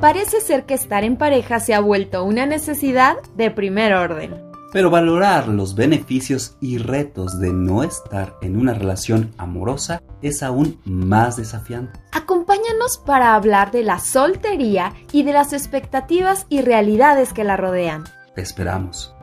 parece ser que estar en pareja se ha vuelto una necesidad de primer orden. Pero valorar los beneficios y retos de no estar en una relación amorosa es aún más desafiante. Acompáñanos para hablar de la soltería y de las expectativas y realidades que la rodean. Te esperamos.